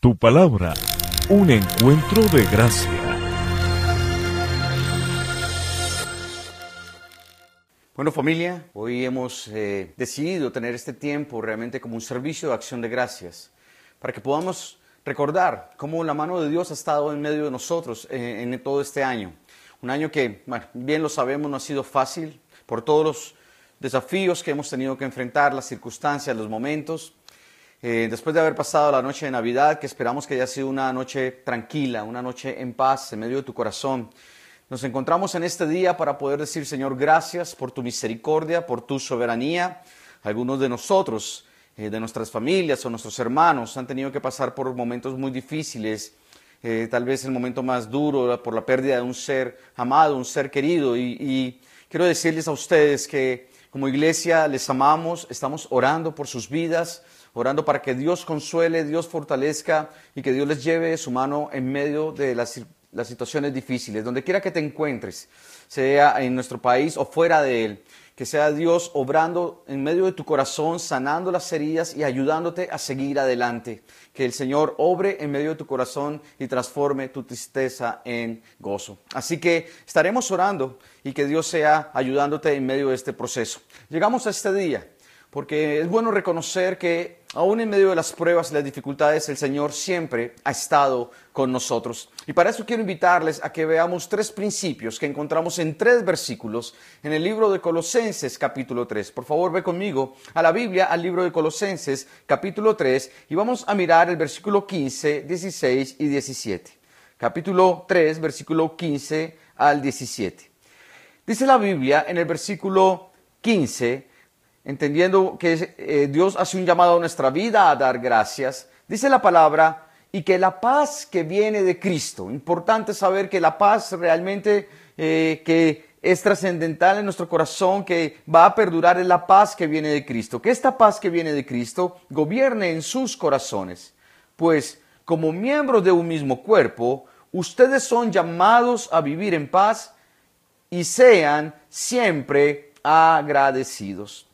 Tu palabra, un encuentro de gracia. Bueno familia, hoy hemos eh, decidido tener este tiempo realmente como un servicio de acción de gracias, para que podamos recordar cómo la mano de Dios ha estado en medio de nosotros eh, en todo este año. Un año que, bien lo sabemos, no ha sido fácil por todos los desafíos que hemos tenido que enfrentar, las circunstancias, los momentos. Eh, después de haber pasado la noche de Navidad, que esperamos que haya sido una noche tranquila, una noche en paz en medio de tu corazón, nos encontramos en este día para poder decir, Señor, gracias por tu misericordia, por tu soberanía. Algunos de nosotros, eh, de nuestras familias o nuestros hermanos, han tenido que pasar por momentos muy difíciles, eh, tal vez el momento más duro por la pérdida de un ser amado, un ser querido. y quiero decirles a ustedes que como iglesia les amamos, estamos orando por sus vidas orando para que Dios consuele, Dios fortalezca y que Dios les lleve su mano en medio de las, situaciones difíciles, donde quiera que te encuentres, sea en nuestro país o fuera de él. Que sea Dios obrando en medio de tu corazón, sanando las heridas y ayudándote a seguir adelante. Que el Señor obre en medio de tu corazón y transforme tu tristeza en gozo. Así que estaremos orando y que Dios sea ayudándote en medio de este proceso. Llegamos a este día porque es bueno reconocer que aún en medio de las pruebas y las dificultades, el Señor siempre ha estado con nosotros. Y para eso quiero invitarles a que veamos tres principios que encontramos en tres versículos en el libro de Colosenses capítulo 3. Por favor, ve conmigo a la Biblia, al libro de Colosenses capítulo 3, y vamos a mirar el versículo 15, 16 y 17. Capítulo 3, versículo 15 al 17. Dice la Biblia en el versículo 15, entendiendo que eh, Dios hace un llamado a nuestra vida a dar gracias, dice la palabra, y que la paz que viene de Cristo, importante saber que la paz realmente eh, que es trascendental en nuestro corazón, que va a perdurar es la paz que viene de Cristo, que esta paz que viene de Cristo gobierne en sus corazones, pues como miembros de un mismo cuerpo, ustedes son llamados a vivir en paz y sean siempre agradecidos.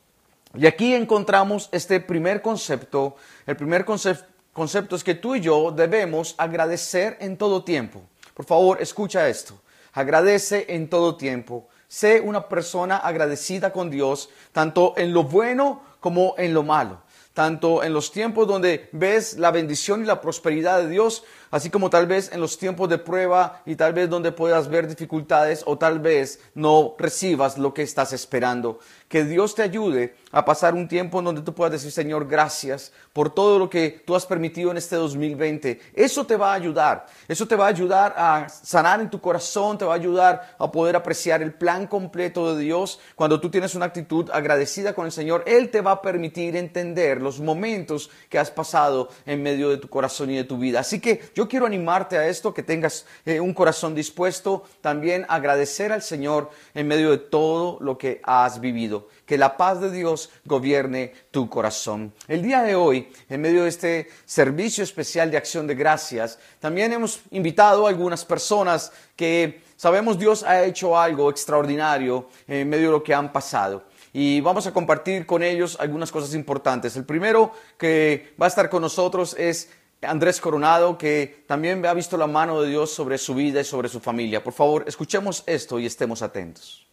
Y aquí encontramos este primer concepto. El primer concepto es que tú y yo debemos agradecer en todo tiempo. Por favor, escucha esto. Agradece en todo tiempo. Sé una persona agradecida con Dios, tanto en lo bueno como en lo malo. Tanto en los tiempos donde ves la bendición y la prosperidad de Dios, así como tal vez en los tiempos de prueba y tal vez donde puedas ver dificultades o tal vez no recibas lo que estás esperando. Que Dios te ayude a pasar un tiempo en donde tú puedas decir, Señor, gracias por todo lo que tú has permitido en este 2020. Eso te va a ayudar. Eso te va a ayudar a sanar en tu corazón, te va a ayudar a poder apreciar el plan completo de Dios. Cuando tú tienes una actitud agradecida con el Señor, Él te va a permitir entender los momentos que has pasado en medio de tu corazón y de tu vida. Así que yo quiero animarte a esto, que tengas eh, un corazón dispuesto también a agradecer al Señor en medio de todo lo que has vivido. Que la paz de Dios gobierne tu corazón. El día de hoy, en medio de este servicio especial de acción de gracias, también hemos invitado a algunas personas que sabemos Dios ha hecho algo extraordinario en medio de lo que han pasado y vamos a compartir con ellos algunas cosas importantes. El primero que va a estar con nosotros es Andrés Coronado, que también ha visto la mano de Dios sobre su vida y sobre su familia. Por favor, escuchemos esto y estemos atentos.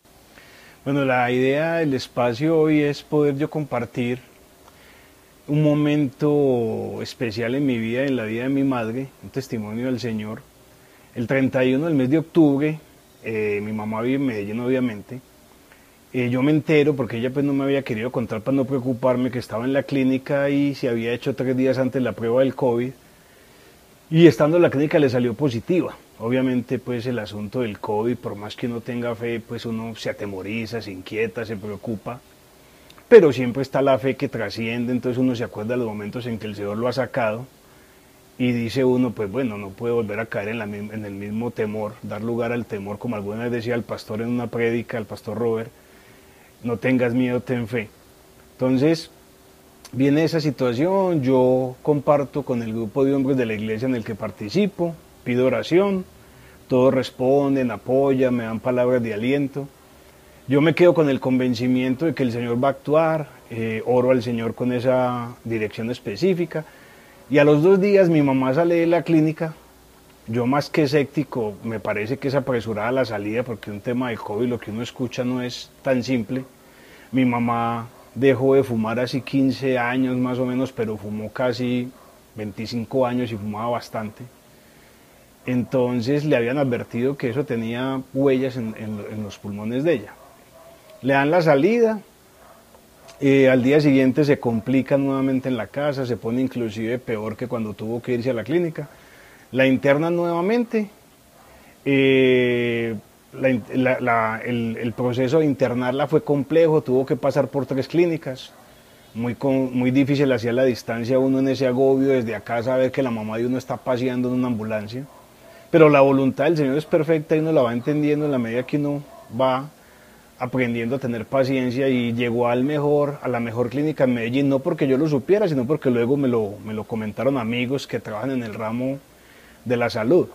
Bueno, la idea del espacio hoy es poder yo compartir un momento especial en mi vida, en la vida de mi madre, un testimonio del Señor. El 31 del mes de octubre, eh, mi mamá vive en Medellín obviamente, eh, yo me entero porque ella pues no me había querido contar para no preocuparme que estaba en la clínica y se había hecho tres días antes la prueba del COVID y estando en la clínica le salió positiva. Obviamente pues el asunto del COVID, por más que uno tenga fe, pues uno se atemoriza, se inquieta, se preocupa, pero siempre está la fe que trasciende, entonces uno se acuerda de los momentos en que el Señor lo ha sacado y dice uno, pues bueno, no puede volver a caer en, en el mismo temor, dar lugar al temor, como alguna vez decía el pastor en una prédica, el pastor Robert, no tengas miedo, ten fe. Entonces, viene esa situación, yo comparto con el grupo de hombres de la iglesia en el que participo, pido oración, todos responden, apoyan, me dan palabras de aliento. Yo me quedo con el convencimiento de que el Señor va a actuar, eh, oro al Señor con esa dirección específica. Y a los dos días mi mamá sale de la clínica. Yo más que escéptico, me parece que es apresurada la salida porque un tema de COVID lo que uno escucha no es tan simple. Mi mamá dejó de fumar hace 15 años más o menos, pero fumó casi 25 años y fumaba bastante. Entonces le habían advertido que eso tenía huellas en, los pulmones de ella. Le dan la salida, eh, al día siguiente se complica nuevamente en la casa, se pone inclusive peor que cuando tuvo que irse a la clínica. La internan nuevamente. Eh, el, proceso de internarla fue complejo, tuvo que pasar por tres clínicas. Muy, muy difícil hacía la distancia uno en ese agobio desde acá saber que la mamá de uno está paseando en una ambulancia. Pero la voluntad del Señor es perfecta y uno la va entendiendo en la medida que uno va aprendiendo a tener paciencia y llegó al mejor, a la mejor clínica en Medellín, no porque yo lo supiera, sino porque luego me lo, me lo comentaron amigos que trabajan en el ramo de la salud.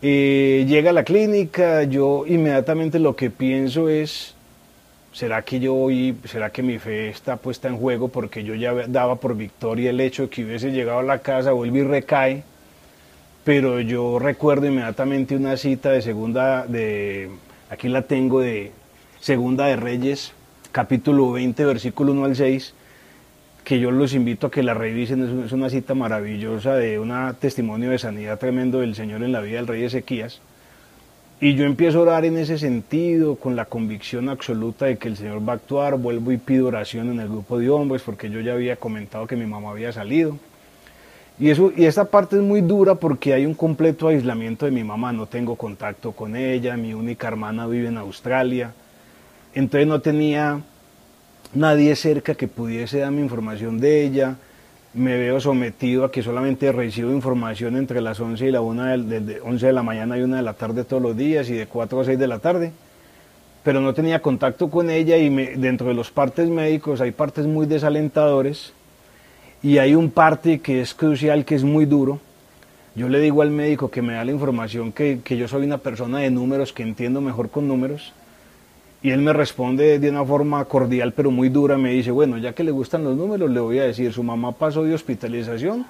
Llega a la clínica, yo inmediatamente lo que pienso es, ¿será que yo hoy, será que mi fe está puesta en juego? Porque yo ya daba por victoria el hecho de que hubiese llegado a la casa, vuelve y recae pero yo recuerdo inmediatamente una cita de segunda, de, aquí la tengo, de Segunda de Reyes, capítulo 20, versículo 1 al 6, que yo los invito a que la revisen, es una cita maravillosa de un testimonio de sanidad tremendo del Señor en la vida del rey Ezequías. Y yo empiezo a orar en ese sentido, con la convicción absoluta de que el Señor va a actuar, vuelvo y pido oración en el grupo de hombres, porque yo ya había comentado que mi mamá había salido. Y, eso, y esta parte es muy dura porque hay un completo aislamiento de mi mamá, no tengo contacto con ella, mi única hermana vive en Australia, entonces no tenía nadie cerca que pudiese darme información de ella, me veo sometido a que solamente recibo información entre las 11 y la 1 de, 11 de la mañana y 1 de la tarde todos los días y de 4 a 6 de la tarde, pero no tenía contacto con ella y dentro de los partes médicos hay partes muy desalentadores y hay un parte que es crucial, que es muy duro. Yo le digo al médico que me da la información que, yo soy una persona de números, que entiendo mejor con números. Y él me responde de una forma cordial pero muy dura, me dice, bueno, ya que le gustan los números, le voy a decir, su mamá pasó de hospitalización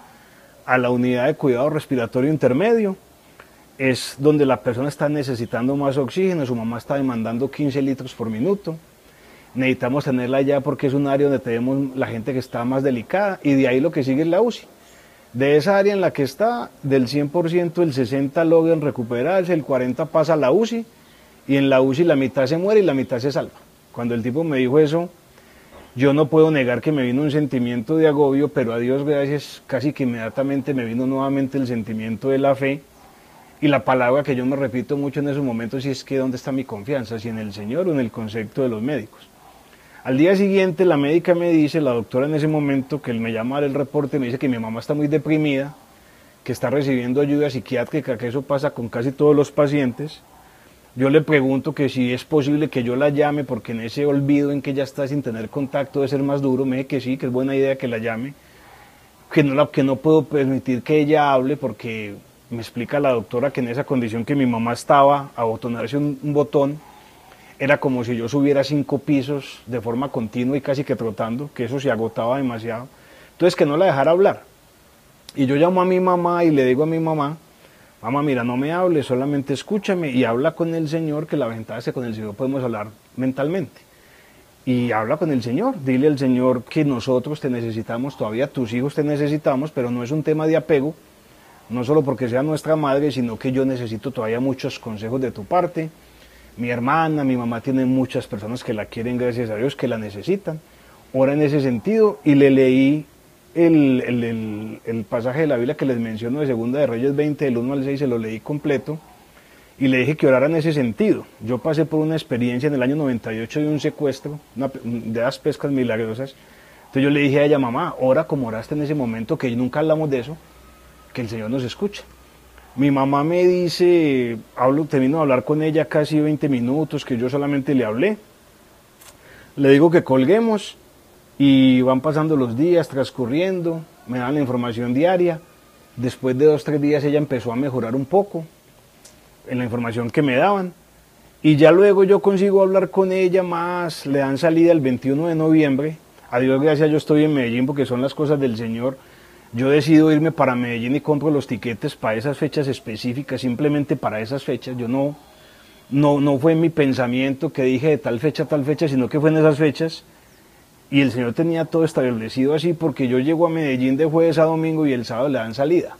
a la unidad de cuidado respiratorio intermedio, es donde la persona está necesitando más oxígeno, su mamá está demandando 15 litros por minuto, necesitamos tenerla ya porque es un área donde tenemos la gente que está más delicada y de ahí lo que sigue es la UCI. De esa área en la que está, del 100% el 60 logran recuperarse, el 40 pasa a la UCI y en la UCI la mitad se muere y la mitad se salva. Cuando el tipo me dijo eso, yo no puedo negar que me vino un sentimiento de agobio, pero a Dios gracias, casi que inmediatamente me vino nuevamente el sentimiento de la fe y la palabra que yo me repito mucho en esos momentos y es que ¿dónde está mi confianza? Si en el Señor o en el concepto de los médicos. Al día siguiente la médica me dice, la doctora en ese momento, que él me llama el reporte, me dice que mi mamá está muy deprimida, que está recibiendo ayuda psiquiátrica, que eso pasa con casi todos los pacientes. Yo le pregunto que si es posible que yo la llame, porque en ese olvido en que ella está sin tener contacto de ser más duro, me dice que sí, que es buena idea que la llame, que no, la, que no puedo permitir que ella hable, porque me explica la doctora que en esa condición que mi mamá estaba, a botonarse un botón, era como si yo subiera cinco pisos de forma continua y casi que trotando, que eso se agotaba demasiado. Entonces que no la dejara hablar. Y yo llamo a mi mamá y le digo a mi mamá, mamá, mira, no me hables, solamente escúchame y habla con el Señor, que la ventaja es que con el Señor podemos hablar mentalmente. Y habla con el Señor, dile al Señor que nosotros te necesitamos, todavía tus hijos te necesitamos, pero no es un tema de apego, no solo porque sea nuestra madre, sino que yo necesito todavía muchos consejos de tu parte mi hermana, mi mamá tiene muchas personas que la quieren, gracias a Dios, que la necesitan. Ora en ese sentido y le leí el, pasaje de la Biblia que les menciono de Segunda de Reyes 20, del 1 al 6, se lo leí completo y le dije que orara en ese sentido. Yo pasé por una experiencia en el año 98 de un secuestro, de las pescas milagrosas. Entonces yo le dije a ella, mamá, ora como oraste en ese momento, que nunca hablamos de eso, que el Señor nos escucha. Mi mamá me dice, hablo, termino de hablar con ella casi 20 minutos, que yo solamente le hablé. Le digo que colguemos y van pasando los días, transcurriendo, me dan la información diaria. Después de dos, tres días ella empezó a mejorar un poco en la información que me daban. Y ya luego yo consigo hablar con ella más, le dan salida el 21 de noviembre. A Dios gracias, yo estoy en Medellín porque son las cosas del Señor yo decido irme para Medellín y compro los tiquetes para esas fechas específicas, simplemente para esas fechas. Yo no, no, no fue mi pensamiento que dije de tal fecha tal fecha, sino que fue en esas fechas. Y el Señor tenía todo establecido así porque yo llego a Medellín de jueves a domingo y el sábado le dan salida.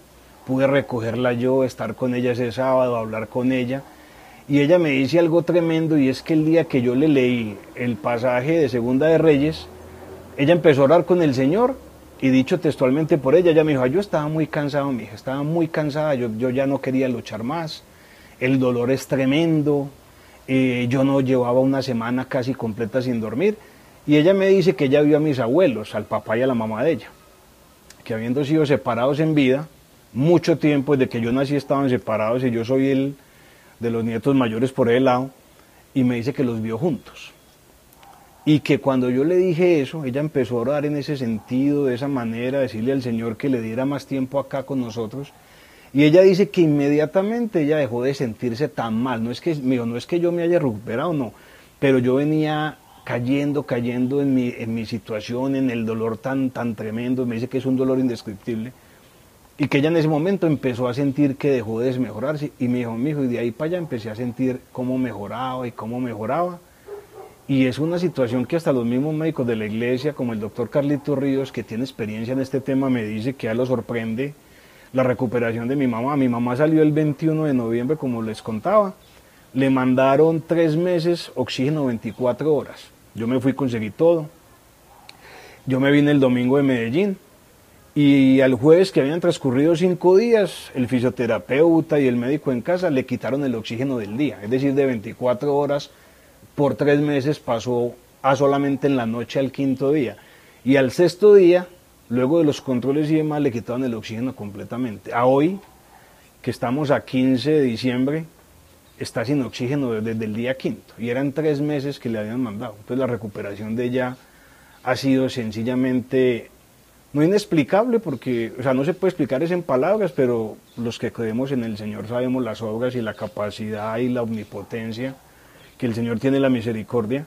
Pude recogerla yo, estar con ella ese sábado, hablar con ella. Y ella me dice algo tremendo y es que el día que yo le leí el pasaje de Segunda de Reyes, ella empezó a orar con el Señor y dicho textualmente por ella, ella me dijo, yo estaba muy cansado, mi hija, estaba muy cansada, yo, yo ya no quería luchar más, el dolor es tremendo, eh, yo no llevaba una semana casi completa sin dormir. Y ella me dice que ella vio a mis abuelos, al papá y a la mamá de ella, que habiendo sido separados en vida, mucho tiempo desde que yo nací estaban separados y yo soy el de los nietos mayores por el lado, y me dice que los vio juntos. Y que cuando yo le dije eso, ella empezó a orar en ese sentido, de esa manera, decirle al Señor que le diera más tiempo acá con nosotros. Y ella dice que inmediatamente ella dejó de sentirse tan mal. No es que, mío, no es que yo me haya recuperado, no. Pero yo venía cayendo, cayendo en mi, en mi situación, en el dolor tan, tan tremendo. Me dice que es un dolor indescriptible. Y que ella en ese momento empezó a sentir que dejó de desmejorarse. Y me dijo, mi hijo, y de ahí para allá empecé a sentir cómo mejoraba y cómo mejoraba. Y es una situación que hasta los mismos médicos de la iglesia, como el doctor Carlito Ríos, que tiene experiencia en este tema, me dice que a lo sorprende la recuperación de mi mamá. Mi mamá salió el 21 de noviembre, como les contaba. Le mandaron tres meses, oxígeno 24 horas. Yo me fui, conseguí todo. Yo me vine el domingo de Medellín. Y al jueves que habían transcurrido cinco días, el fisioterapeuta y el médico en casa le quitaron el oxígeno del día, es decir, de 24 horas por tres meses pasó a solamente en la noche al quinto día. Y al sexto día, luego de los controles y demás, le quitaron el oxígeno completamente. A hoy, que estamos a 15 de diciembre, está sin oxígeno desde el día quinto. Y eran tres meses que le habían mandado. Entonces la recuperación de ella ha sido sencillamente no inexplicable porque, o sea, no se puede explicar eso en palabras, pero los que creemos en el Señor sabemos las obras y la capacidad y la omnipotencia que el Señor tiene la misericordia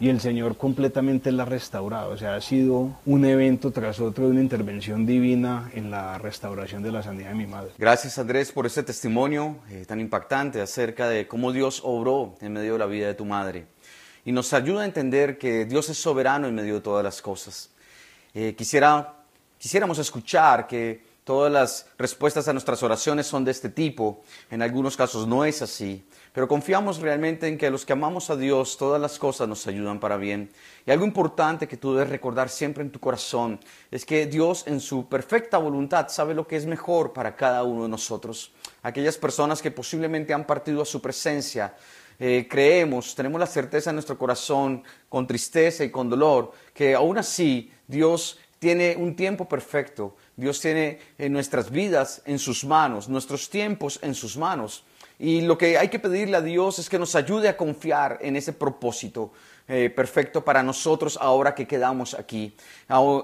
y el Señor completamente la ha restaurado. O sea, ha sido un evento tras otro de una intervención divina en la restauración de la sanidad de mi madre. Gracias Andrés por ese testimonio eh, tan impactante acerca de cómo Dios obró en medio de la vida de tu madre. Y nos ayuda a entender que Dios es soberano en medio de todas las cosas. Eh, quisiera, quisiéramos escuchar que todas las respuestas a nuestras oraciones son de este tipo. En algunos casos no es así. Pero confiamos realmente en que los que amamos a Dios, todas las cosas nos ayudan para bien. Y algo importante que tú debes recordar siempre en tu corazón es que Dios en su perfecta voluntad sabe lo que es mejor para cada uno de nosotros. Aquellas personas que posiblemente han partido a su presencia, eh, creemos, tenemos la certeza en nuestro corazón, con tristeza y con dolor, que aún así Dios tiene un tiempo perfecto. Dios tiene eh, nuestras vidas en sus manos, nuestros tiempos en sus manos. Y lo que hay que pedirle a Dios es que nos ayude a confiar en ese propósito eh, perfecto para nosotros ahora que quedamos aquí.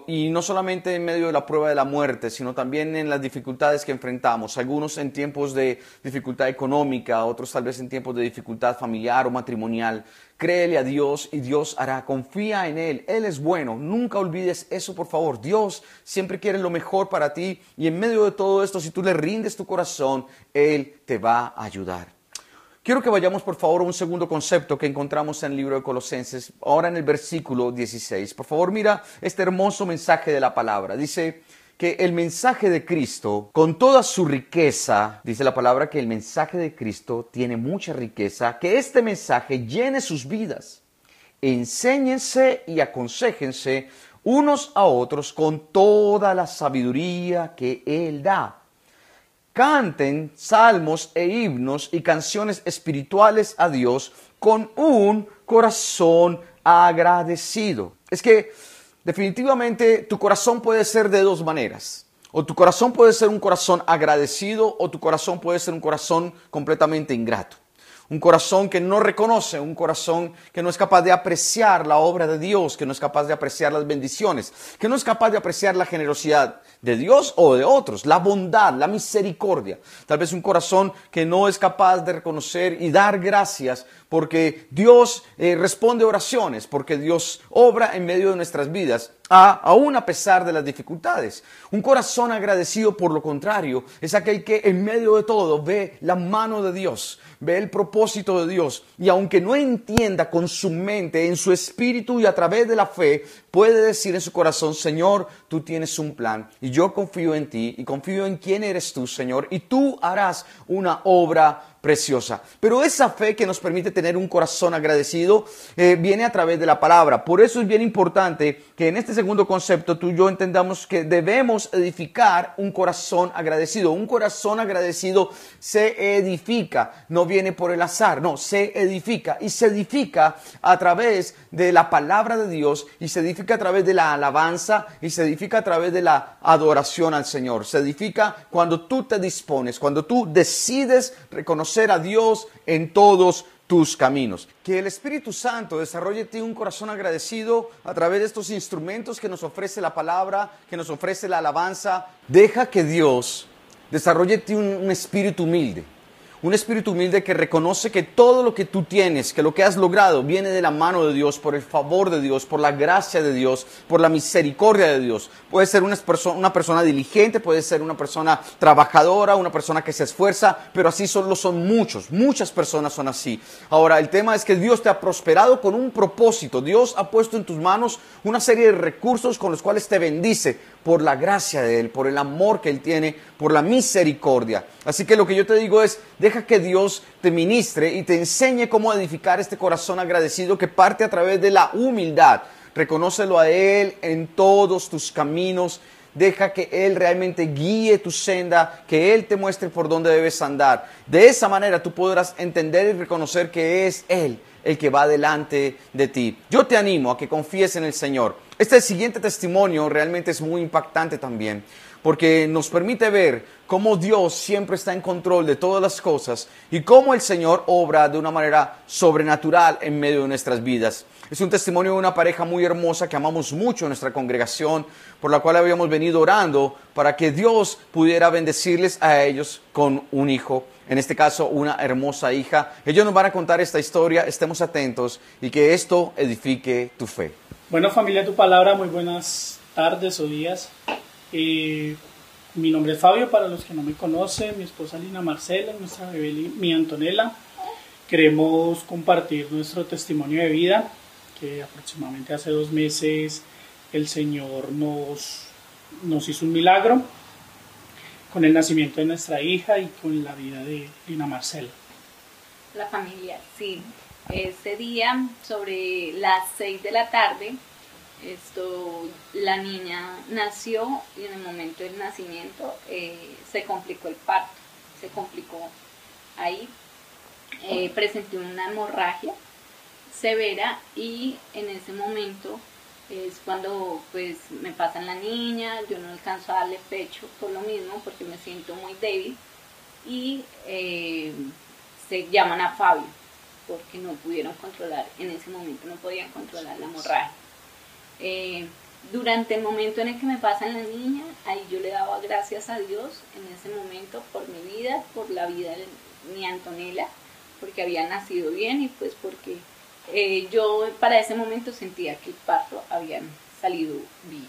Y no solamente en medio de la prueba de la muerte, sino también en las dificultades que enfrentamos. Algunos en tiempos de dificultad económica, otros tal vez en tiempos de dificultad familiar o matrimonial. Créele a Dios y Dios hará. Confía en Él. Él es bueno. Nunca olvides eso, por favor. Dios siempre quiere lo mejor para ti y en medio de todo esto, si tú le rindes tu corazón, Él te va a ayudar. Quiero que vayamos por favor a un segundo concepto que encontramos en el libro de Colosenses, ahora en el versículo 16. Por favor, mira este hermoso mensaje de la palabra. Dice, que el mensaje de Cristo, con toda su riqueza, dice la palabra que el mensaje de Cristo tiene mucha riqueza, que este mensaje llene sus vidas. Enséñense y aconsejense unos a otros con toda la sabiduría que Él da. Canten salmos e himnos y canciones espirituales a Dios con un corazón agradecido. Es que definitivamente tu corazón puede ser de dos maneras. O tu corazón puede ser un corazón agradecido o tu corazón puede ser un corazón completamente ingrato. Un corazón que no reconoce, un corazón que no es capaz de apreciar la obra de Dios, que no es capaz de apreciar las bendiciones, que no es capaz de apreciar la generosidad de Dios o de otros, la bondad, la misericordia. Tal vez un corazón que no es capaz de reconocer y dar gracias porque Dios eh, responde oraciones, porque Dios obra en medio de nuestras vidas a, aún a pesar de las dificultades. Un corazón agradecido, por lo contrario, es aquel que en medio de todo ve la mano de Dios, ve el propósito de Dios y aunque no entienda con su mente, en su espíritu y a través de la fe, puede decir en su corazón, Señor, tú tienes un plan y yo confío en ti y confío en quién eres tú, Señor, y tú harás una obra preciosa. Pero esa fe que nos permite tener un corazón agradecido eh, viene a través de la palabra. Por eso es bien importante que en este segundo concepto tú y yo entendamos que debemos edificar un corazón agradecido. Un corazón agradecido se edifica, no viene por el azar, no, se edifica y se edifica a través de la palabra de Dios y se edifica a través de la alabanza y se edifica a través de la adoración al Señor. Se edifica cuando tú te dispones, cuando tú decides reconocer a Dios en todos tus caminos. Que el Espíritu Santo desarrolle en ti un corazón agradecido a través de estos instrumentos que nos ofrece la palabra, que nos ofrece la alabanza. Deja que Dios desarrolle en ti un espíritu humilde un espíritu humilde que reconoce que todo lo que tú tienes, que lo que has logrado, viene de la mano de Dios, por el favor de Dios, por la gracia de Dios, por la misericordia de Dios. Puede ser una, persona diligente, puede ser una persona trabajadora, una persona que se esfuerza, pero así solo son muchos, muchas personas son así. Ahora, el tema es que Dios te ha prosperado con un propósito. Dios ha puesto en tus manos una serie de recursos con los cuales te bendice por la gracia de Él, por el amor que Él tiene, por la misericordia. Así que lo que yo te digo es, deja que Dios te ministre y te enseñe cómo edificar este corazón agradecido que parte a través de la humildad. Reconócelo a Él en todos tus caminos. Deja que Él realmente guíe tu senda, que Él te muestre por dónde debes andar. De esa manera tú podrás entender y reconocer que es Él el que va delante de ti. Yo te animo a que confíes en el Señor. Este siguiente testimonio realmente es muy impactante también, porque nos permite ver cómo Dios siempre está en control de todas las cosas y cómo el Señor obra de una manera sobrenatural en medio de nuestras vidas. Es un testimonio de una pareja muy hermosa que amamos mucho en nuestra congregación, por la cual habíamos venido orando para que Dios pudiera bendecirles a ellos con un hijo en este caso una hermosa hija. Ellos nos van a contar esta historia, estemos atentos y que esto edifique tu fe. Bueno familia, tu palabra, muy buenas tardes o días. Eh, mi nombre es Fabio, para los que no me conocen, mi esposa Lina Marcela, nuestra bebé mi Antonella. Queremos compartir nuestro testimonio de vida, que aproximadamente hace dos meses el Señor nos, nos hizo un milagro con el nacimiento de nuestra hija y con la vida de Lina Marcela. La familia, sí. Ese día, sobre las 6 de la tarde, esto, la niña nació y en el momento del nacimiento eh, se complicó el parto, se complicó ahí. Eh, presenté una hemorragia severa y en ese momento es cuando pues me pasan la niña, yo no alcanzo a darle pecho por lo mismo, porque me siento muy débil, y eh, se llaman a Fabio, porque no pudieron controlar, en ese momento no podían controlar la hemorragia. Eh, durante el momento en el que me pasan la niña, ahí yo le daba gracias a Dios en ese momento por mi vida, por la vida de mi Antonella, porque había nacido bien y pues porque eh, yo para ese momento sentía que el parto había salido bien.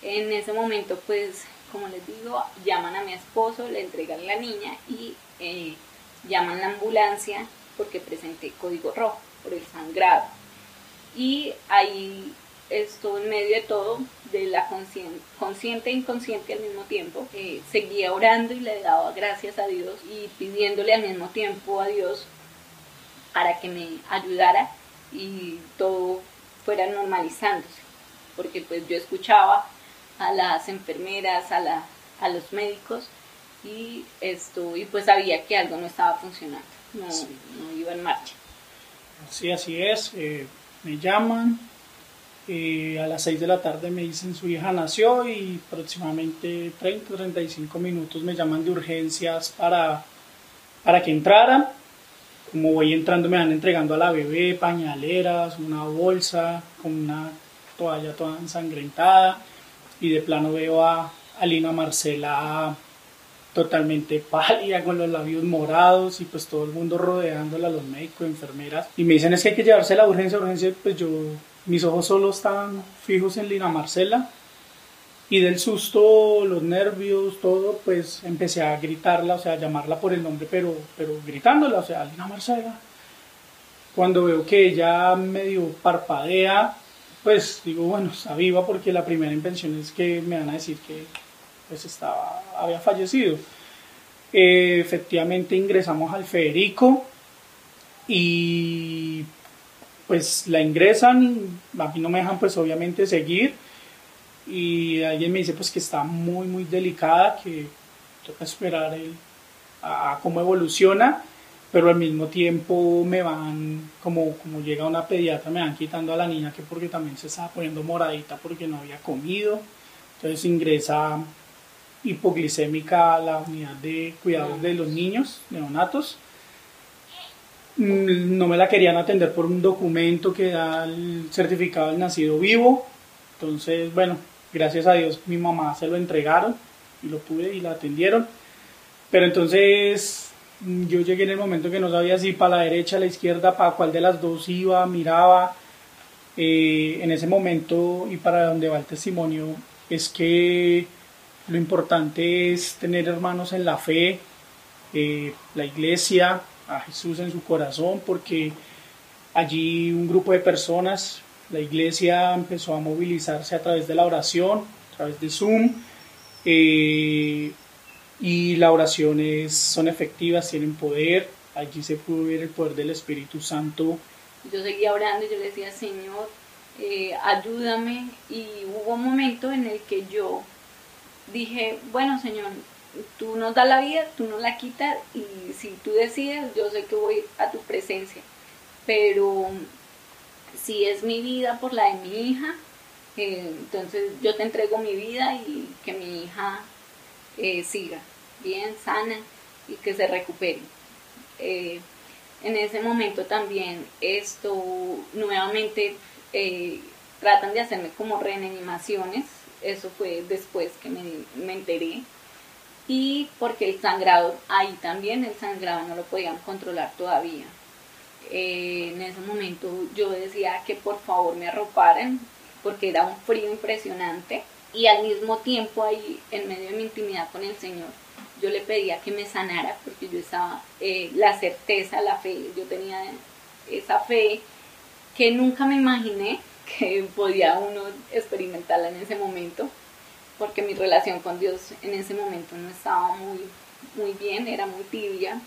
En ese momento, pues, como les digo, llaman a mi esposo, le entregan la niña y eh, llaman la ambulancia porque presenté código rojo por el sangrado. Y ahí esto en medio de todo, de la consciente, e inconsciente al mismo tiempo, eh, seguía orando y le daba gracias a Dios y pidiéndole al mismo tiempo a Dios para que me ayudara y todo fuera normalizándose. Porque pues yo escuchaba a las enfermeras, a, la, a los médicos y esto y pues sabía que algo no estaba funcionando, no, iba en marcha. Sí, así es. Eh, me llaman, eh, a las 6 de la tarde me dicen su hija nació y aproximadamente 30 35 minutos me llaman de urgencias para, para que entrara como voy entrando me van entregando a la bebé pañaleras, una bolsa con una toalla toda ensangrentada y de plano veo a, Alina Marcela totalmente pálida con los labios morados y pues todo el mundo rodeándola, los médicos, enfermeras. Y me dicen es que hay que llevarse la urgencia, urgencia, pues yo mis ojos solo estaban fijos en Lina Marcela. Y del susto, los nervios, todo, pues empecé a gritarla, o sea, a llamarla por el nombre, pero, pero gritándola, o sea, Lina Marcela. Cuando veo que ella medio parpadea, pues digo, bueno, está viva porque la primera intención es que me van a decir que pues estaba, había fallecido. Eh, efectivamente ingresamos al Federico y pues la ingresan, a mí no me dejan pues obviamente seguir y alguien me dice pues que está muy muy delicada, que toca esperar a, cómo evoluciona, pero al mismo tiempo me van, como, como llega una pediatra, me van quitando a la niña que porque también se estaba poniendo moradita porque no había comido, entonces ingresa hipoglicémica a la unidad de cuidados de los niños neonatos. No me la querían atender por un documento que da el certificado del nacido vivo. Entonces, bueno, gracias a Dios mi mamá se lo entregaron y lo pude y la atendieron. Pero entonces yo llegué en el momento que no sabía si para la derecha, la izquierda, para cuál de las dos iba, miraba. Eh, en ese momento y para donde va el testimonio es que lo importante es tener hermanos en la fe, eh, la iglesia, a Jesús en su corazón, porque allí un grupo de personas, la iglesia empezó a movilizarse a través de la oración, a través de Zoom, eh, y las oraciones son efectivas, tienen poder, allí se pudo ver el poder del Espíritu Santo. Yo seguía orando y yo le decía, Señor, eh, ayúdame, y hubo un momento en el que yo dije, bueno Señor, tú nos das la vida, tú nos la quitas y si tú decides, yo sé que voy a tu presencia. Pero si es mi vida por la de mi hija, eh, entonces yo te entrego mi vida y que mi hija eh, siga bien, sana y que se recupere. Eh, en ese momento también esto nuevamente tratan de hacerme como reanimaciones eso fue después que me, me enteré. Y porque el sangrado, ahí también el sangrado no lo podían controlar todavía. Eh, en ese momento yo decía que por favor me arroparan porque era un frío impresionante y al mismo tiempo ahí en medio de mi intimidad con el Señor yo le pedía que me sanara porque yo estaba eh, la certeza, la fe, yo tenía esa fe que nunca me imaginé que podía uno experimentarla en ese momento, porque mi relación con Dios en ese momento no estaba muy, muy bien, era muy tibia.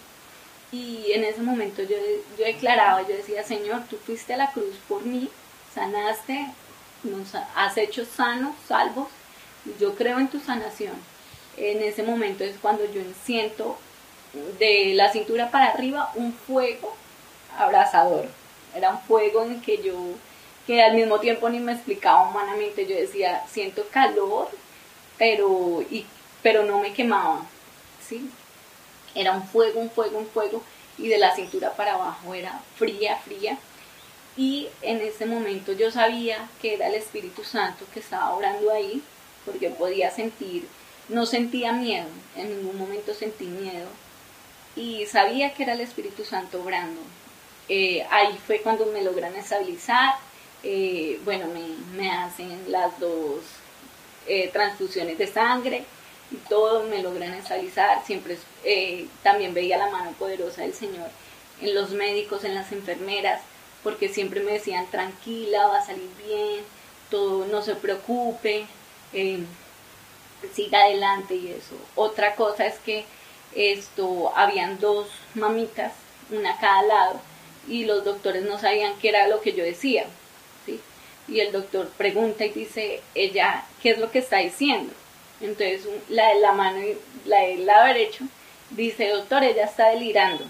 Y en ese momento yo, yo declaraba, yo decía, Señor, tú fuiste a la cruz por mí, sanaste, nos has hecho sanos, salvos, yo creo en tu sanación. En ese momento es cuando yo siento de la cintura para arriba un fuego abrasador. Era un fuego en que yo que al mismo tiempo ni me explicaba humanamente. Yo decía, siento calor, pero, y, pero no me quemaba, ¿sí? Era un fuego, un fuego, un fuego, y de la cintura para abajo era fría, fría. Y en ese momento yo sabía que era el Espíritu Santo que estaba orando ahí, porque podía sentir, no sentía miedo, en ningún momento sentí miedo, y sabía que era el Espíritu Santo orando. Eh, ahí fue cuando me logran estabilizar, eh, bueno, me, hacen las dos eh, transfusiones de sangre y todo, me logran estabilizar, siempre eh, también veía la mano poderosa del Señor en los médicos, en las enfermeras, porque siempre me decían tranquila, va a salir bien, todo, no se preocupe, siga adelante y eso. Otra cosa es que esto, habían dos mamitas, una a cada lado, y los doctores no sabían qué era lo que yo decía y el doctor pregunta y dice, ella, ¿qué es lo que está diciendo? Entonces la de la mano, la del lado derecho, dice, doctor, ella está delirando.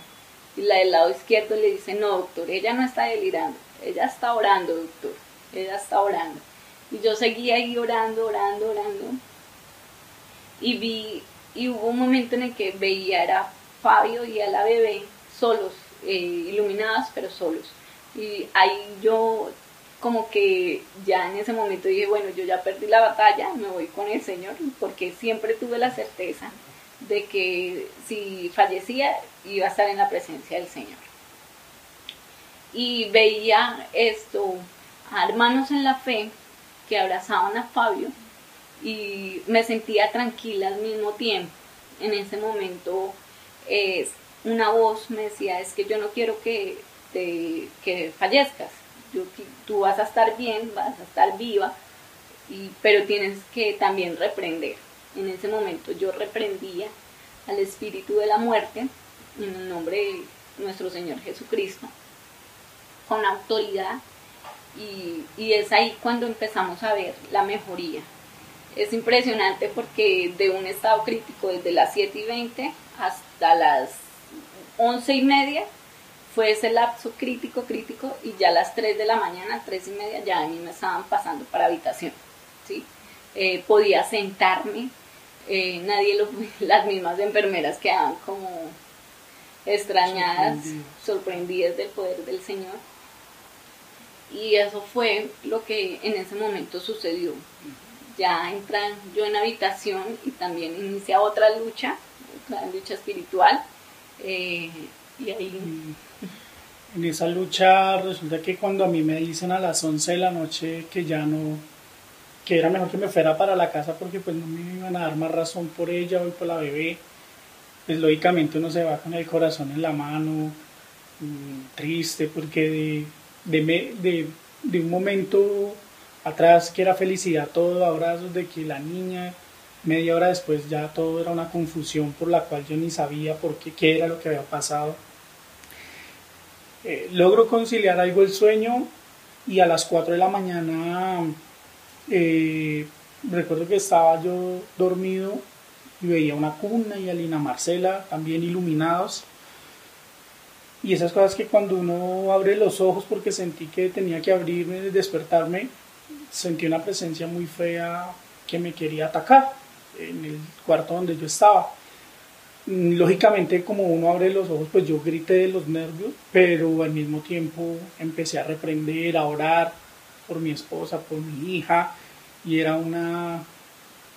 Y la del lado izquierdo le dice, no, doctor, ella no está delirando, ella está orando, doctor, ella está orando. Y yo seguía ahí orando, orando, orando. Y vi, y hubo un momento en el que veía era Fabio y a la bebé solos, eh, iluminadas, pero solos. Y ahí yo como que ya en ese momento dije, bueno, yo ya perdí la batalla, me voy con el Señor, porque siempre tuve la certeza de que si fallecía iba a estar en la presencia del Señor. Y veía esto a hermanos en la fe que abrazaban a Fabio y me sentía tranquila al mismo tiempo. En ese momento eh, una voz me decía, es que yo no quiero que, te, que fallezcas, tú vas a estar bien, vas a estar viva, y, pero tienes que también reprender. En ese momento yo reprendía al espíritu de la muerte en el nombre de nuestro Señor Jesucristo, con autoridad, y, y es ahí cuando empezamos a ver la mejoría. Es impresionante porque de un estado crítico desde las 7 y 20 hasta las 11 y media fue ese lapso crítico, crítico, y ya a las 3 de la mañana, 3 y media, ya a mí me estaban pasando para habitación, ¿sí? Eh, podía sentarme, eh, nadie, lo, las mismas enfermeras quedaban como extrañadas, sorprendidas del poder del Señor. Y eso fue lo que en ese momento sucedió. Ya entra yo en habitación y también inicia otra lucha, otra lucha espiritual. Eh, y ahí en esa lucha resulta que cuando a mí me dicen a las 11 de la noche que ya no, que era mejor que me fuera para la casa porque pues no me iban a dar más razón por ella o por la bebé, pues lógicamente uno se va con el corazón en la mano, mm, triste porque de, de, de, un momento atrás que era felicidad, todo abrazos de que la niña, media hora después ya todo era una confusión por la cual yo ni sabía por qué, qué era lo que había pasado eh, logro conciliar algo el sueño y a las 4 de la mañana eh, recuerdo que estaba yo dormido y veía una cuna y a Lina Marcela también iluminados. Y esas cosas que cuando uno abre los ojos porque sentí que tenía que abrirme, despertarme, sentí una presencia muy fea que me quería atacar en el cuarto donde yo estaba. Mm, lógicamente como uno abre los ojos, pues yo grité de los nervios, pero al mismo tiempo empecé a reprender, a orar por mi esposa, por mi hija, y era una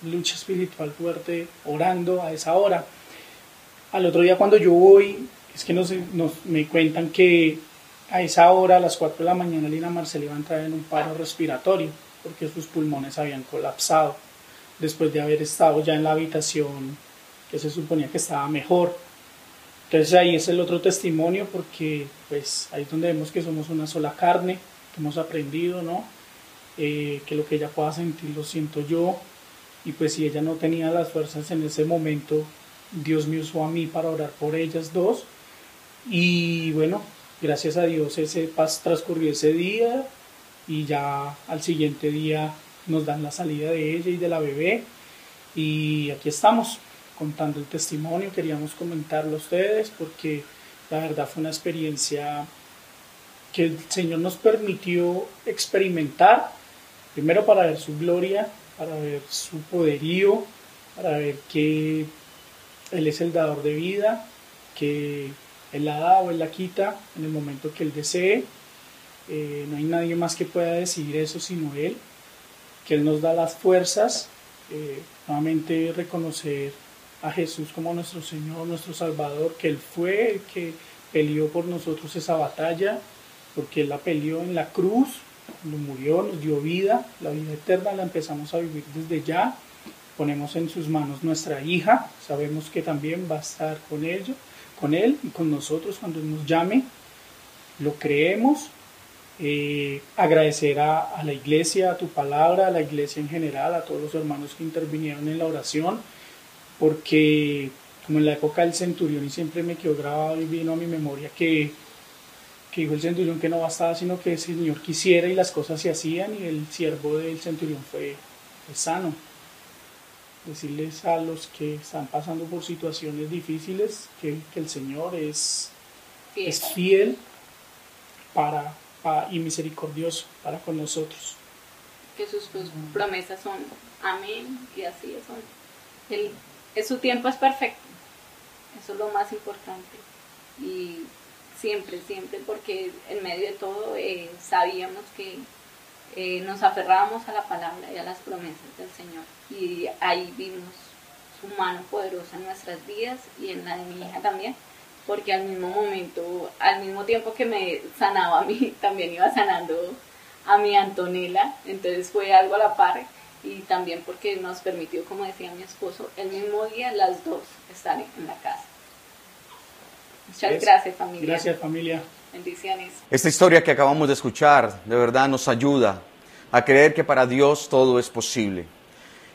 lucha espiritual fuerte orando a esa hora. Al otro día cuando yo voy, es que nos, me cuentan que a esa hora, a las 4 de la mañana, Lina Marcela iba a entrar en un paro respiratorio porque sus pulmones habían colapsado después de haber estado ya en la habitación que se suponía que estaba mejor. Entonces ahí es el otro testimonio porque pues ahí es donde vemos que somos una sola carne, que hemos aprendido, ¿no? Eh, que lo que ella pueda sentir lo siento yo y pues si ella no tenía las fuerzas en ese momento, Dios me usó a mí para orar por ellas dos y bueno, gracias a Dios ese paz transcurrió ese día y ya al siguiente día nos dan la salida de ella y de la bebé. Y aquí estamos contando el testimonio, queríamos comentarlo a ustedes porque la verdad fue una experiencia que el Señor nos permitió experimentar, primero para ver su gloria, para ver su poderío, para ver que Él es el dador de vida, que Él la da o Él la quita en el momento que Él desee. Eh, no hay nadie más que pueda decir eso sino Él, que Él nos da las fuerzas, eh, nuevamente reconocer a Jesús como nuestro Señor, nuestro Salvador, que Él fue el que peleó por nosotros esa batalla, porque Él la peleó en la cruz, cuando murió, nos dio vida, la vida eterna la empezamos a vivir desde ya, ponemos en sus manos nuestra hija, sabemos que también va a estar con ello, con Él y con nosotros cuando nos llame, lo creemos, eh, agradecer a, a, la iglesia, a tu palabra, a la iglesia en general, a todos los hermanos que intervinieron en la oración, porque como en la época del centurión y siempre me quedó grabado y vino a mi memoria que, que dijo el centurión que no bastaba sino que el Señor quisiera y las cosas se hacían y el siervo del centurión fue, sano. Decirles a los que están pasando por situaciones difíciles que, el Señor es fiel, es fiel para, y misericordioso para con nosotros. Que sus, promesas son amén y así son. El su tiempo es perfecto. Eso es lo más importante. Y siempre, siempre, porque en medio de todo eh, sabíamos que eh, nos aferrábamos a la palabra y a las promesas del Señor. Y ahí vimos su mano poderosa en nuestras vidas y en la de mi hija también, porque al mismo momento, al mismo tiempo que me sanaba a mí, también iba sanando a mi Antonella, entonces fue algo a la par y también porque nos permitió, como decía mi esposo, el mismo día las dos estar en la casa. Muchas gracias familia. Gracias familia. Bendiciones. Esta historia que acabamos de escuchar de verdad nos ayuda a creer que para Dios todo es posible.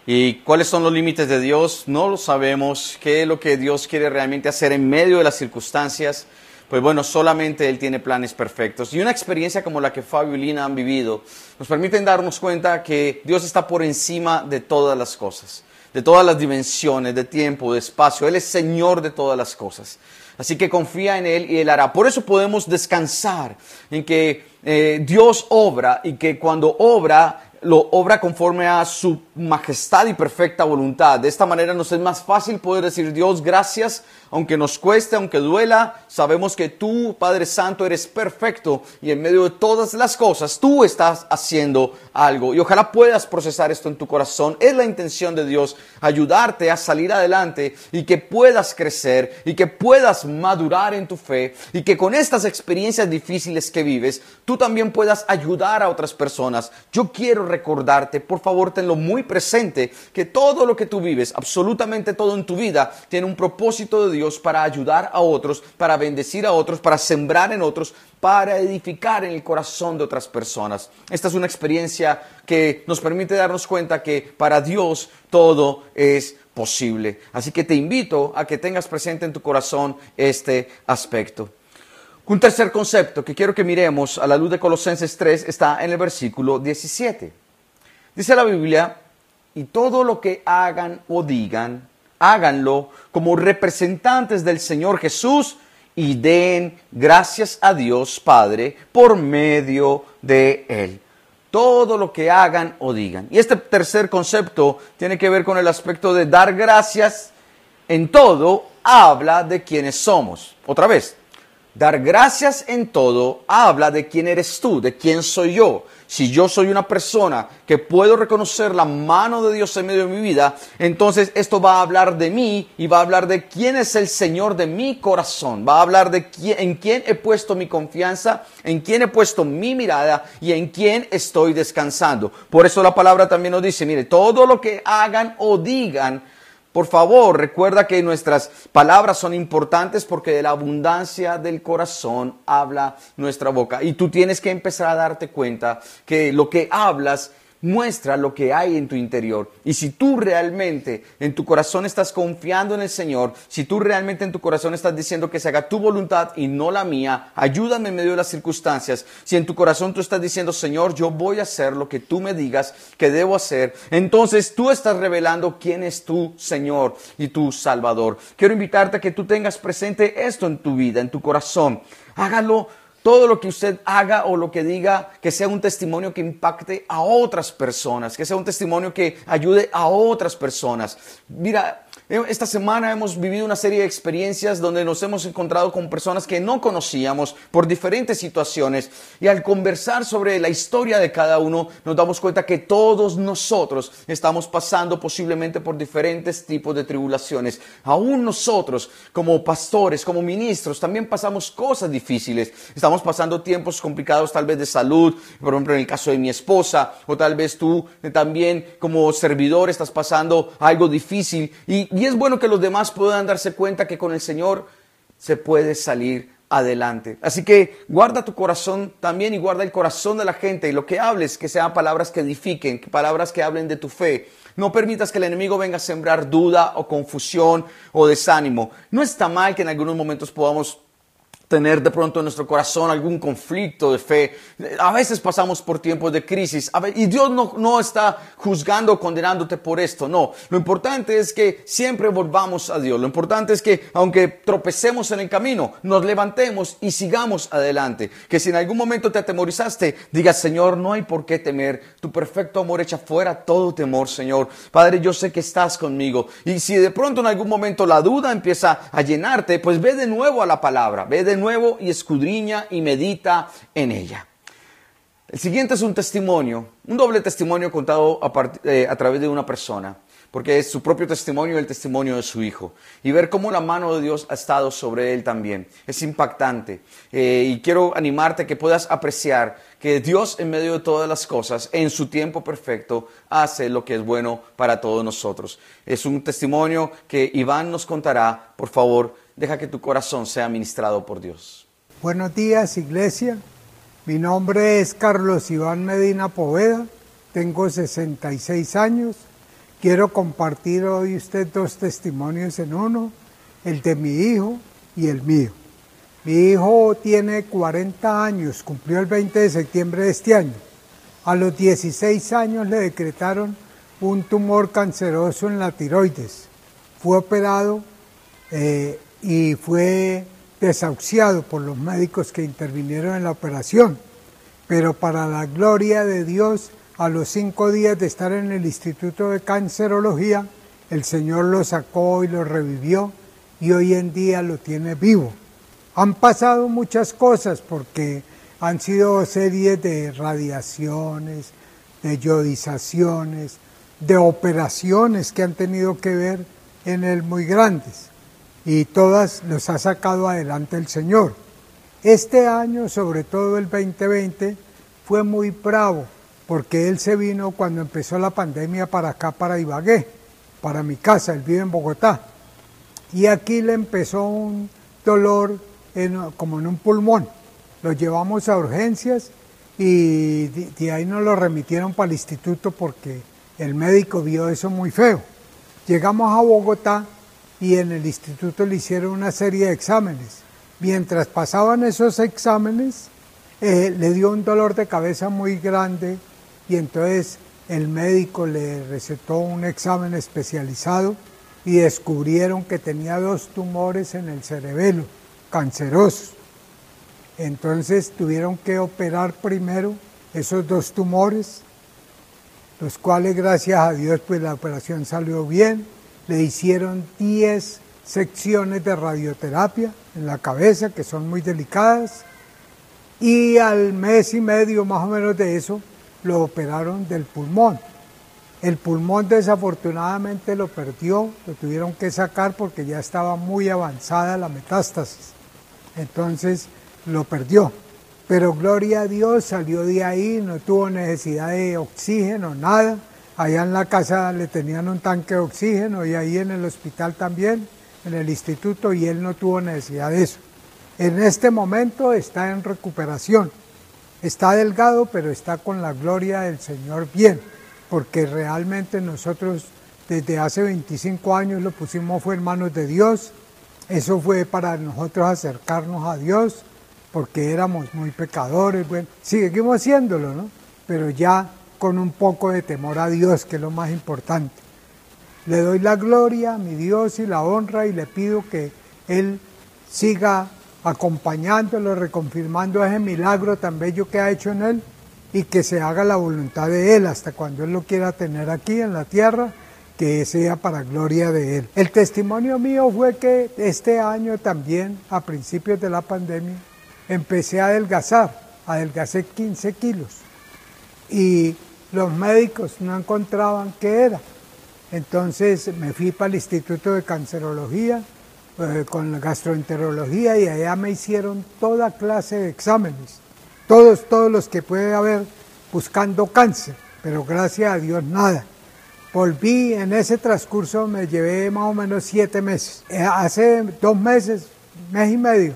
¿Y cuáles son los límites de Dios? No lo sabemos. ¿Qué es lo que Dios quiere realmente hacer en medio de las circunstancias? Pues bueno, solamente Él tiene planes perfectos. Y una experiencia como la que Fabio y Lina han vivido nos permiten darnos cuenta que Dios está por encima de todas las cosas, de todas las dimensiones, de tiempo, de espacio. Él es Señor de todas las cosas. Así que confía en Él y Él hará. Por eso podemos descansar en que eh, Dios obra y que cuando obra lo obra conforme a su majestad y perfecta voluntad. De esta manera nos es más fácil poder decir Dios gracias, aunque nos cueste, aunque duela, sabemos que tú, Padre Santo, eres perfecto y en medio de todas las cosas tú estás haciendo algo. Y ojalá puedas procesar esto en tu corazón. Es la intención de Dios ayudarte a salir adelante y que puedas crecer y que puedas madurar en tu fe y que con estas experiencias difíciles que vives, tú también puedas ayudar a otras personas. Yo quiero recordarte, por favor, tenlo muy presente, que todo lo que tú vives, absolutamente todo en tu vida, tiene un propósito de Dios para ayudar a otros, para bendecir a otros, para sembrar en otros, para edificar en el corazón de otras personas. Esta es una experiencia que nos permite darnos cuenta que para Dios todo es posible. Así que te invito a que tengas presente en tu corazón este aspecto. Un tercer concepto que quiero que miremos a la luz de Colosenses 3 está en el versículo 17. Dice la Biblia, y todo lo que hagan o digan, háganlo como representantes del Señor Jesús y den gracias a Dios Padre por medio de Él. Todo lo que hagan o digan. Y este tercer concepto tiene que ver con el aspecto de dar gracias en todo, habla de quienes somos. Otra vez, Dar gracias en todo habla de quién eres tú, de quién soy yo. Si yo soy una persona que puedo reconocer la mano de Dios en medio de mi vida, entonces esto va a hablar de mí y va a hablar de quién es el Señor de mi corazón. Va a hablar de quién, en quién he puesto mi confianza, en quién he puesto mi mirada y en quién estoy descansando. Por eso la palabra también nos dice, mire, todo lo que hagan o digan, por favor, recuerda que nuestras palabras son importantes porque de la abundancia del corazón habla nuestra boca. Y tú tienes que empezar a darte cuenta que lo que hablas muestra lo que hay en tu interior. Y si tú realmente en tu corazón estás confiando en el Señor, si tú realmente en tu corazón estás diciendo que se haga tu voluntad y no la mía, ayúdame en medio de las circunstancias. Si en tu corazón tú estás diciendo, Señor, yo voy a hacer lo que tú me digas que debo hacer, entonces tú estás revelando quién es tu Señor y tu Salvador. Quiero invitarte a que tú tengas presente esto en tu vida, en tu corazón. Hágalo todo lo que usted haga o lo que diga, que sea un testimonio que impacte a otras personas, que sea un testimonio que ayude a otras personas. Mira, esta semana hemos vivido una serie de experiencias donde nos hemos encontrado con personas que no conocíamos por diferentes situaciones y al conversar sobre la historia de cada uno nos damos cuenta que todos nosotros estamos pasando posiblemente por diferentes tipos de tribulaciones. Aún nosotros como pastores, como ministros, también pasamos cosas difíciles. Pasando tiempos complicados tal vez de salud, por ejemplo en el caso de mi esposa, o tal vez tú también como servidor estás pasando algo difícil y y es bueno que los demás puedan darse cuenta que con el Señor se puede salir adelante. Así que guarda tu corazón también y guarda el corazón de la gente y lo que hables, que sean palabras que edifiquen, palabras que hablen de tu fe. No permitas que el enemigo venga a sembrar duda o confusión o desánimo. No está mal que en algunos momentos podamos tener de pronto en nuestro corazón algún conflicto de fe. A veces pasamos por tiempos de crisis y Dios no, no está juzgando o condenándote por esto, no. Lo importante es que siempre volvamos a Dios. Lo importante es que aunque tropecemos en el camino, nos levantemos y sigamos adelante. Que si en algún momento te atemorizaste, digas, Señor, no hay por qué temer. Tu perfecto amor echa fuera todo temor, Señor. Padre, yo sé que estás conmigo. Y si de pronto en algún momento la duda empieza a llenarte, pues ve de nuevo a la palabra, ve de nuevo y escudriña y medita en ella. El siguiente es un testimonio, un doble testimonio contado a, eh, a través de una persona. porque es su propio testimonio y el testimonio de su hijo. Y ver cómo la mano de Dios ha estado sobre él también. Es impactante. Eh, y quiero animarte a que puedas apreciar que Dios en medio de todas las cosas, en su tiempo perfecto, hace lo que es bueno para todos nosotros. Es un testimonio que Iván nos contará. Por favor, deja que tu corazón sea ministrado por Dios. Buenos días, iglesia. Mi nombre es Carlos Iván Medina Poveda. Tengo 66 años Quiero compartir hoy usted dos testimonios en uno, el de mi hijo y el mío. Mi hijo tiene 40 años, cumplió el 20 de septiembre de este año. A los 16 años le decretaron un tumor canceroso en la tiroides. Fue operado eh, y fue desahuciado por los médicos que intervinieron en la operación. Pero para la gloria de Dios, a los cinco días de estar en el Instituto de Cancerología, el Señor lo sacó y lo revivió y hoy en día lo tiene vivo. Han pasado muchas cosas porque han sido series de radiaciones, de yodizaciones, de operaciones que han tenido que ver en él muy grandes y todas los ha sacado adelante el Señor. Este año, sobre todo el 2020, fue muy bravo porque él se vino cuando empezó la pandemia para acá, para Ibagué, para mi casa, él vive en Bogotá. Y aquí le empezó un dolor como en un pulmón. Lo llevamos a urgencias y de, ahí nos lo remitieron para el instituto porque el médico vio eso muy feo. Llegamos a Bogotá y en el instituto le hicieron una serie de exámenes. Mientras pasaban esos exámenes, eh, le dio un dolor de cabeza muy grande, y entonces el médico le recetó un examen especializado y descubrieron que tenía dos tumores en el cerebelo, cancerosos. Entonces tuvieron que operar primero esos dos tumores, los cuales gracias a Dios pues la operación salió bien. Le hicieron 10 secciones de radioterapia en la cabeza que son muy delicadas y al mes y medio más o menos de eso lo operaron del pulmón. El pulmón desafortunadamente lo perdió, lo tuvieron que sacar porque ya estaba muy avanzada la metástasis. Entonces lo perdió. Pero gloria a Dios salió de ahí, no tuvo necesidad de oxígeno, nada. Allá en la casa le tenían un tanque de oxígeno y ahí en el hospital también, en el instituto, y él no tuvo necesidad de eso. En este momento está en recuperación. Está delgado, pero está con la gloria del Señor bien, porque realmente nosotros desde hace 25 años lo pusimos fue en manos de Dios. Eso fue para nosotros acercarnos a Dios, porque éramos muy pecadores. Bueno, seguimos haciéndolo, ¿no? Pero ya con un poco de temor a Dios, que es lo más importante. Le doy la gloria a mi Dios y la honra y le pido que Él siga acompañándolo, reconfirmando ese milagro tan bello que ha hecho en él y que se haga la voluntad de él hasta cuando él lo quiera tener aquí en la tierra, que sea para gloria de él. El testimonio mío fue que este año también, a principios de la pandemia, empecé a adelgazar, adelgacé 15 kilos y los médicos no encontraban qué era. Entonces me fui para el Instituto de Cancerología, eh, con gastroenterología y allá me hicieron toda clase de exámenes, todos, todos los que puede haber buscando cáncer, pero gracias a Dios nada. Volví en ese transcurso, me llevé más o menos siete meses. Eh, hace dos meses, mes y medio,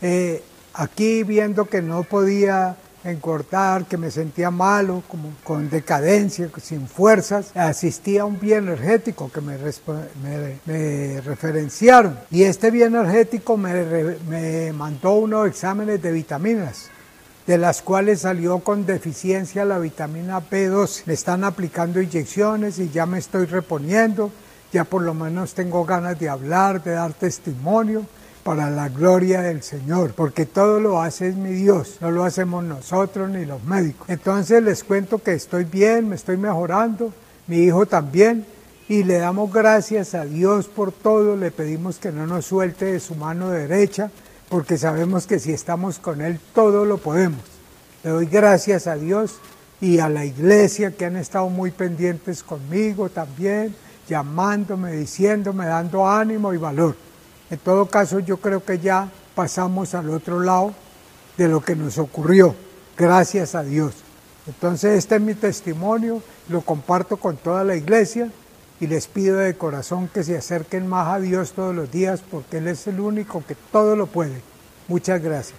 eh, aquí viendo que no podía engordar, que me sentía malo, como con decadencia, sin fuerzas. Asistí a un bioenergético que me, referenciaron y este bioenergético me, me mandó unos exámenes de vitaminas de las cuales salió con deficiencia la vitamina B2. Me están aplicando inyecciones y ya me estoy reponiendo, ya por lo menos tengo ganas de hablar, de dar testimonio para la gloria del Señor, porque todo lo hace mi Dios, no lo hacemos nosotros ni los médicos. Entonces les cuento que estoy bien, me estoy mejorando, mi hijo también, y le damos gracias a Dios por todo, le pedimos que no nos suelte de su mano derecha, porque sabemos que si estamos con Él todo lo podemos. Le doy gracias a Dios y a la iglesia que han estado muy pendientes conmigo también llamándome, diciéndome, dando ánimo y valor. En todo caso, yo creo que ya pasamos al otro lado de lo que nos ocurrió, gracias a Dios. Entonces, este es mi testimonio, lo comparto con toda la iglesia y les pido de corazón que se acerquen más a Dios todos los días porque Él es el único que todo lo puede. Muchas gracias.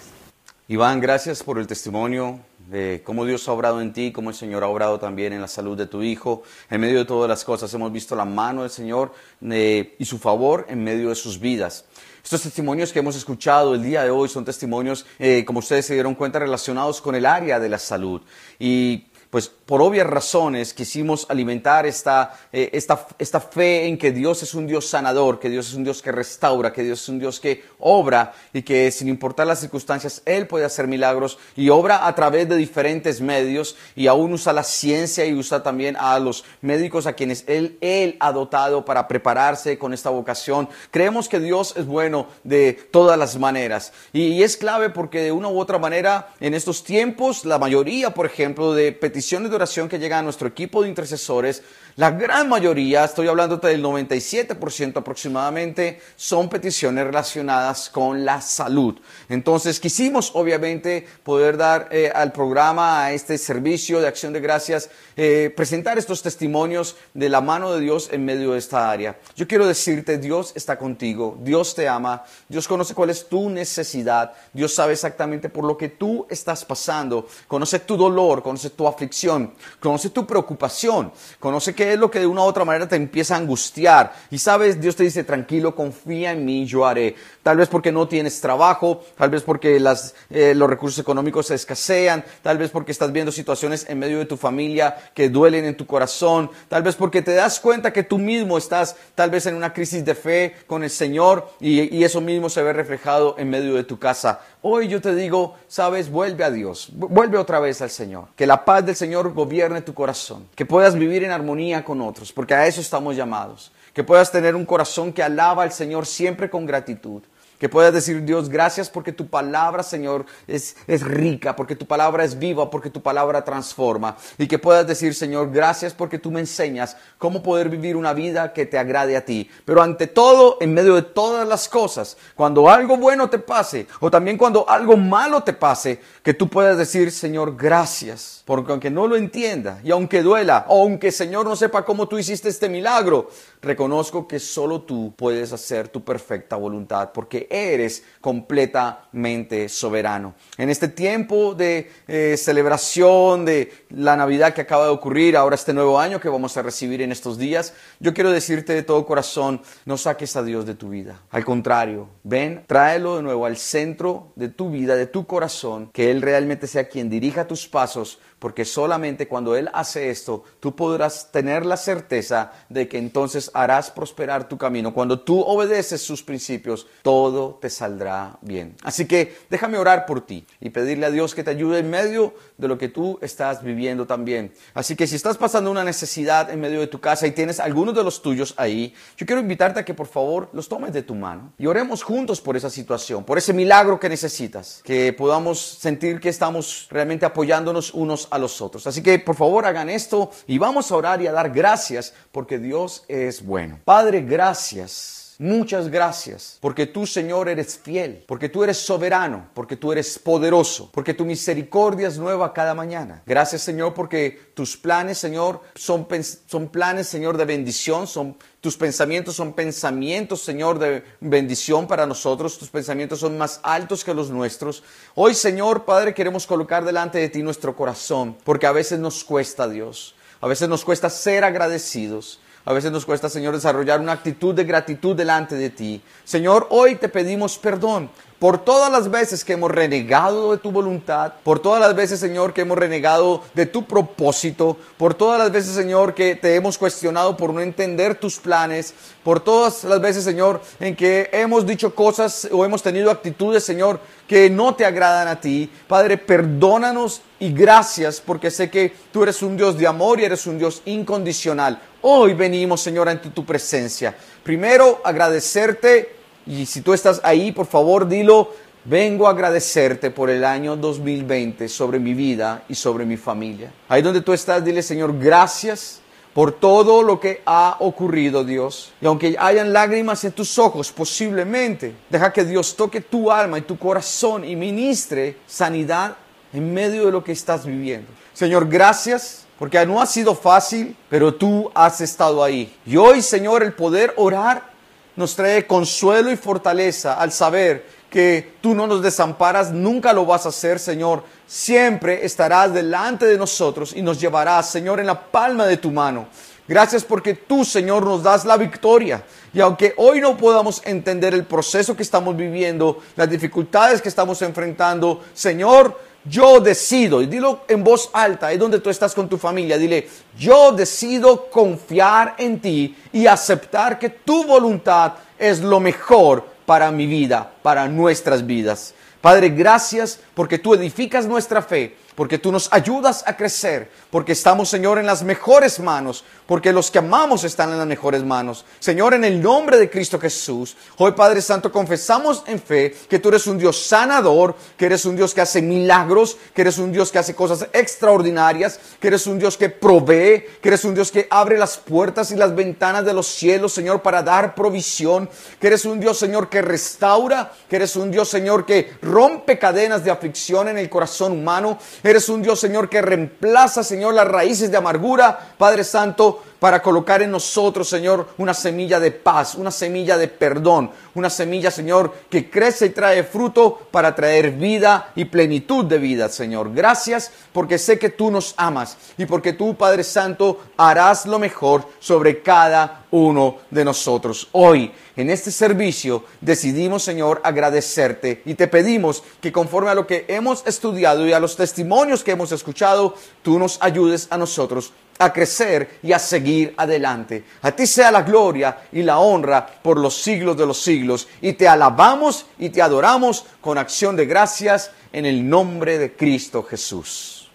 Iván, gracias por el testimonio de cómo Dios ha obrado en ti, cómo el Señor ha obrado también en la salud de tu hijo. En medio de todas las cosas hemos visto la mano del Señor eh, y su favor en medio de sus vidas. Estos testimonios que hemos escuchado el día de hoy son testimonios, eh, como ustedes se dieron cuenta, relacionados con el área de la salud. Y pues por obvias razones quisimos alimentar esta, eh, esta, esta, fe en que Dios es un Dios sanador, que Dios es un Dios que restaura, que Dios es un Dios que obra y que sin importar las circunstancias, Él puede hacer milagros y obra a través de diferentes medios y aún usa la ciencia y usa también a los médicos a quienes Él, él ha dotado para prepararse con esta vocación. Creemos que Dios es bueno de todas las maneras y, y es clave porque de una u otra manera en estos tiempos, la mayoría, por ejemplo, de peticiones de oración que llegan a nuestro equipo de intercesores, la gran mayoría, estoy hablando del 97% aproximadamente, son peticiones relacionadas con la salud. Entonces quisimos obviamente poder dar eh, al programa, a este servicio de acción de gracias, eh, presentar estos testimonios de la mano de Dios en medio de esta área. Yo quiero decirte, Dios está contigo, Dios te ama, Dios conoce cuál es tu necesidad, Dios sabe exactamente por lo que tú estás pasando, conoce tu dolor, conoce tu aflicción, conoce tu preocupación, conoce que es lo que de una u otra manera te empieza a angustiar. Y sabes, Dios te dice, tranquilo, confía en mí, yo haré. Tal vez porque no tienes trabajo, tal vez porque las, eh, los recursos económicos se escasean, tal vez porque estás viendo situaciones en medio de tu familia que duelen en tu corazón, tal vez porque te das cuenta que tú mismo estás tal vez en una crisis de fe con el Señor y, y eso mismo se ve reflejado en medio de tu casa. Hoy yo te digo, sabes, vuelve a Dios, vuelve otra vez al Señor. Que la paz del Señor gobierne tu corazón, que puedas vivir en armonía con otros, porque a eso estamos llamados. Que puedas tener un corazón que alaba al Señor siempre con gratitud. Que puedas decir, Dios, gracias porque tu palabra, Señor, es, es, rica, porque tu palabra es viva, porque tu palabra transforma. Y que puedas decir, Señor, gracias porque tú me enseñas cómo poder vivir una vida que te agrade a ti. Pero ante todo, en medio de todas las cosas, cuando algo bueno te pase, o también cuando algo malo te pase, que tú puedas decir, Señor, gracias. Porque aunque no lo entienda, y aunque duela, o aunque, Señor, no sepa cómo tú hiciste este milagro, reconozco que solo tú puedes hacer tu perfecta voluntad, porque eres completamente soberano. En este tiempo de eh, celebración de la Navidad que acaba de ocurrir, ahora este nuevo año que vamos a recibir en estos días, yo quiero decirte de todo corazón, no saques a Dios de tu vida. Al contrario, ven, tráelo de nuevo al centro de tu vida, de tu corazón, que Él realmente sea quien dirija tus pasos, porque solamente cuando Él hace esto, tú podrás tener la certeza de que entonces harás prosperar tu camino. Cuando tú obedeces sus principios, todo te saldrá bien. Así que déjame orar por ti y pedirle a Dios que te ayude en medio de lo que tú estás viviendo también. Así que si estás pasando una necesidad en medio de tu casa y tienes algunos de los tuyos ahí, yo quiero invitarte a que por favor los tomes de tu mano y oremos juntos por esa situación, por ese milagro que necesitas, que podamos sentir que estamos realmente apoyándonos unos a los otros. Así que por favor hagan esto y vamos a orar y a dar gracias porque Dios es bueno. Padre, gracias. Muchas gracias, porque tú, Señor, eres fiel, porque tú eres soberano, porque tú eres poderoso, porque tu misericordia es nueva cada mañana. Gracias, Señor, porque tus planes, Señor, son, son planes, Señor, de bendición, son tus pensamientos son pensamientos, Señor, de bendición para nosotros. Tus pensamientos son más altos que los nuestros. Hoy, Señor, Padre, queremos colocar delante de ti nuestro corazón, porque a veces nos cuesta, Dios. A veces nos cuesta ser agradecidos. A veces nos cuesta, Señor, desarrollar una actitud de gratitud delante de ti. Señor, hoy te pedimos perdón por todas las veces que hemos renegado de tu voluntad, por todas las veces, Señor, que hemos renegado de tu propósito, por todas las veces, Señor, que te hemos cuestionado por no entender tus planes, por todas las veces, Señor, en que hemos dicho cosas o hemos tenido actitudes, Señor, que no te agradan a ti. Padre, perdónanos y gracias porque sé que tú eres un Dios de amor y eres un Dios incondicional. Hoy venimos, Señor, ante tu presencia. Primero, agradecerte y si tú estás ahí, por favor, dilo, vengo a agradecerte por el año 2020 sobre mi vida y sobre mi familia. Ahí donde tú estás, dile, Señor, gracias por todo lo que ha ocurrido, Dios. Y aunque hayan lágrimas en tus ojos, posiblemente, deja que Dios toque tu alma y tu corazón y ministre sanidad en medio de lo que estás viviendo. Señor, gracias porque no ha sido fácil, pero tú has estado ahí. Y hoy, Señor, el poder orar nos trae consuelo y fortaleza al saber que tú no nos desamparas, nunca lo vas a hacer, Señor. Siempre estarás delante de nosotros y nos llevarás, Señor, en la palma de tu mano. Gracias porque tú, Señor, nos das la victoria. Y aunque hoy no podamos entender el proceso que estamos viviendo, las dificultades que estamos enfrentando, Señor, yo decido, y dilo en voz alta, es donde tú estás con tu familia, dile, yo decido confiar en ti y aceptar que tu voluntad es lo mejor para mi vida, para nuestras vidas. Padre, gracias porque tú edificas nuestra fe porque tú nos ayudas a crecer, porque estamos, Señor, en las mejores manos, porque los que amamos están en las mejores manos. Señor, en el nombre de Cristo Jesús, hoy Padre Santo, confesamos en fe que tú eres un Dios sanador, que eres un Dios que hace milagros, que eres un Dios que hace cosas extraordinarias, que eres un Dios que provee, que eres un Dios que abre las puertas y las ventanas de los cielos, Señor, para dar provisión, que eres un Dios, Señor, que restaura, que eres un Dios, Señor, que rompe cadenas de aflicción en el corazón humano. Eres un Dios, Señor, que reemplaza, Señor, las raíces de amargura, Padre Santo, para colocar en nosotros, Señor, una semilla de paz, una semilla de perdón, una semilla, Señor, que crece y trae fruto para traer vida y plenitud de vida, Señor. Gracias porque sé que tú nos amas y porque tú, Padre Santo, harás lo mejor sobre cada uno de nosotros. Hoy, en este servicio, decidimos, Señor, agradecerte y te pedimos que conforme a lo que hemos estudiado y a los testimonios que hemos escuchado, tú nos ayudes a nosotros a crecer y a seguir adelante. A ti sea la gloria y la honra por los siglos de los siglos. Y te alabamos y te adoramos con acción de gracias en el nombre de Cristo Jesús.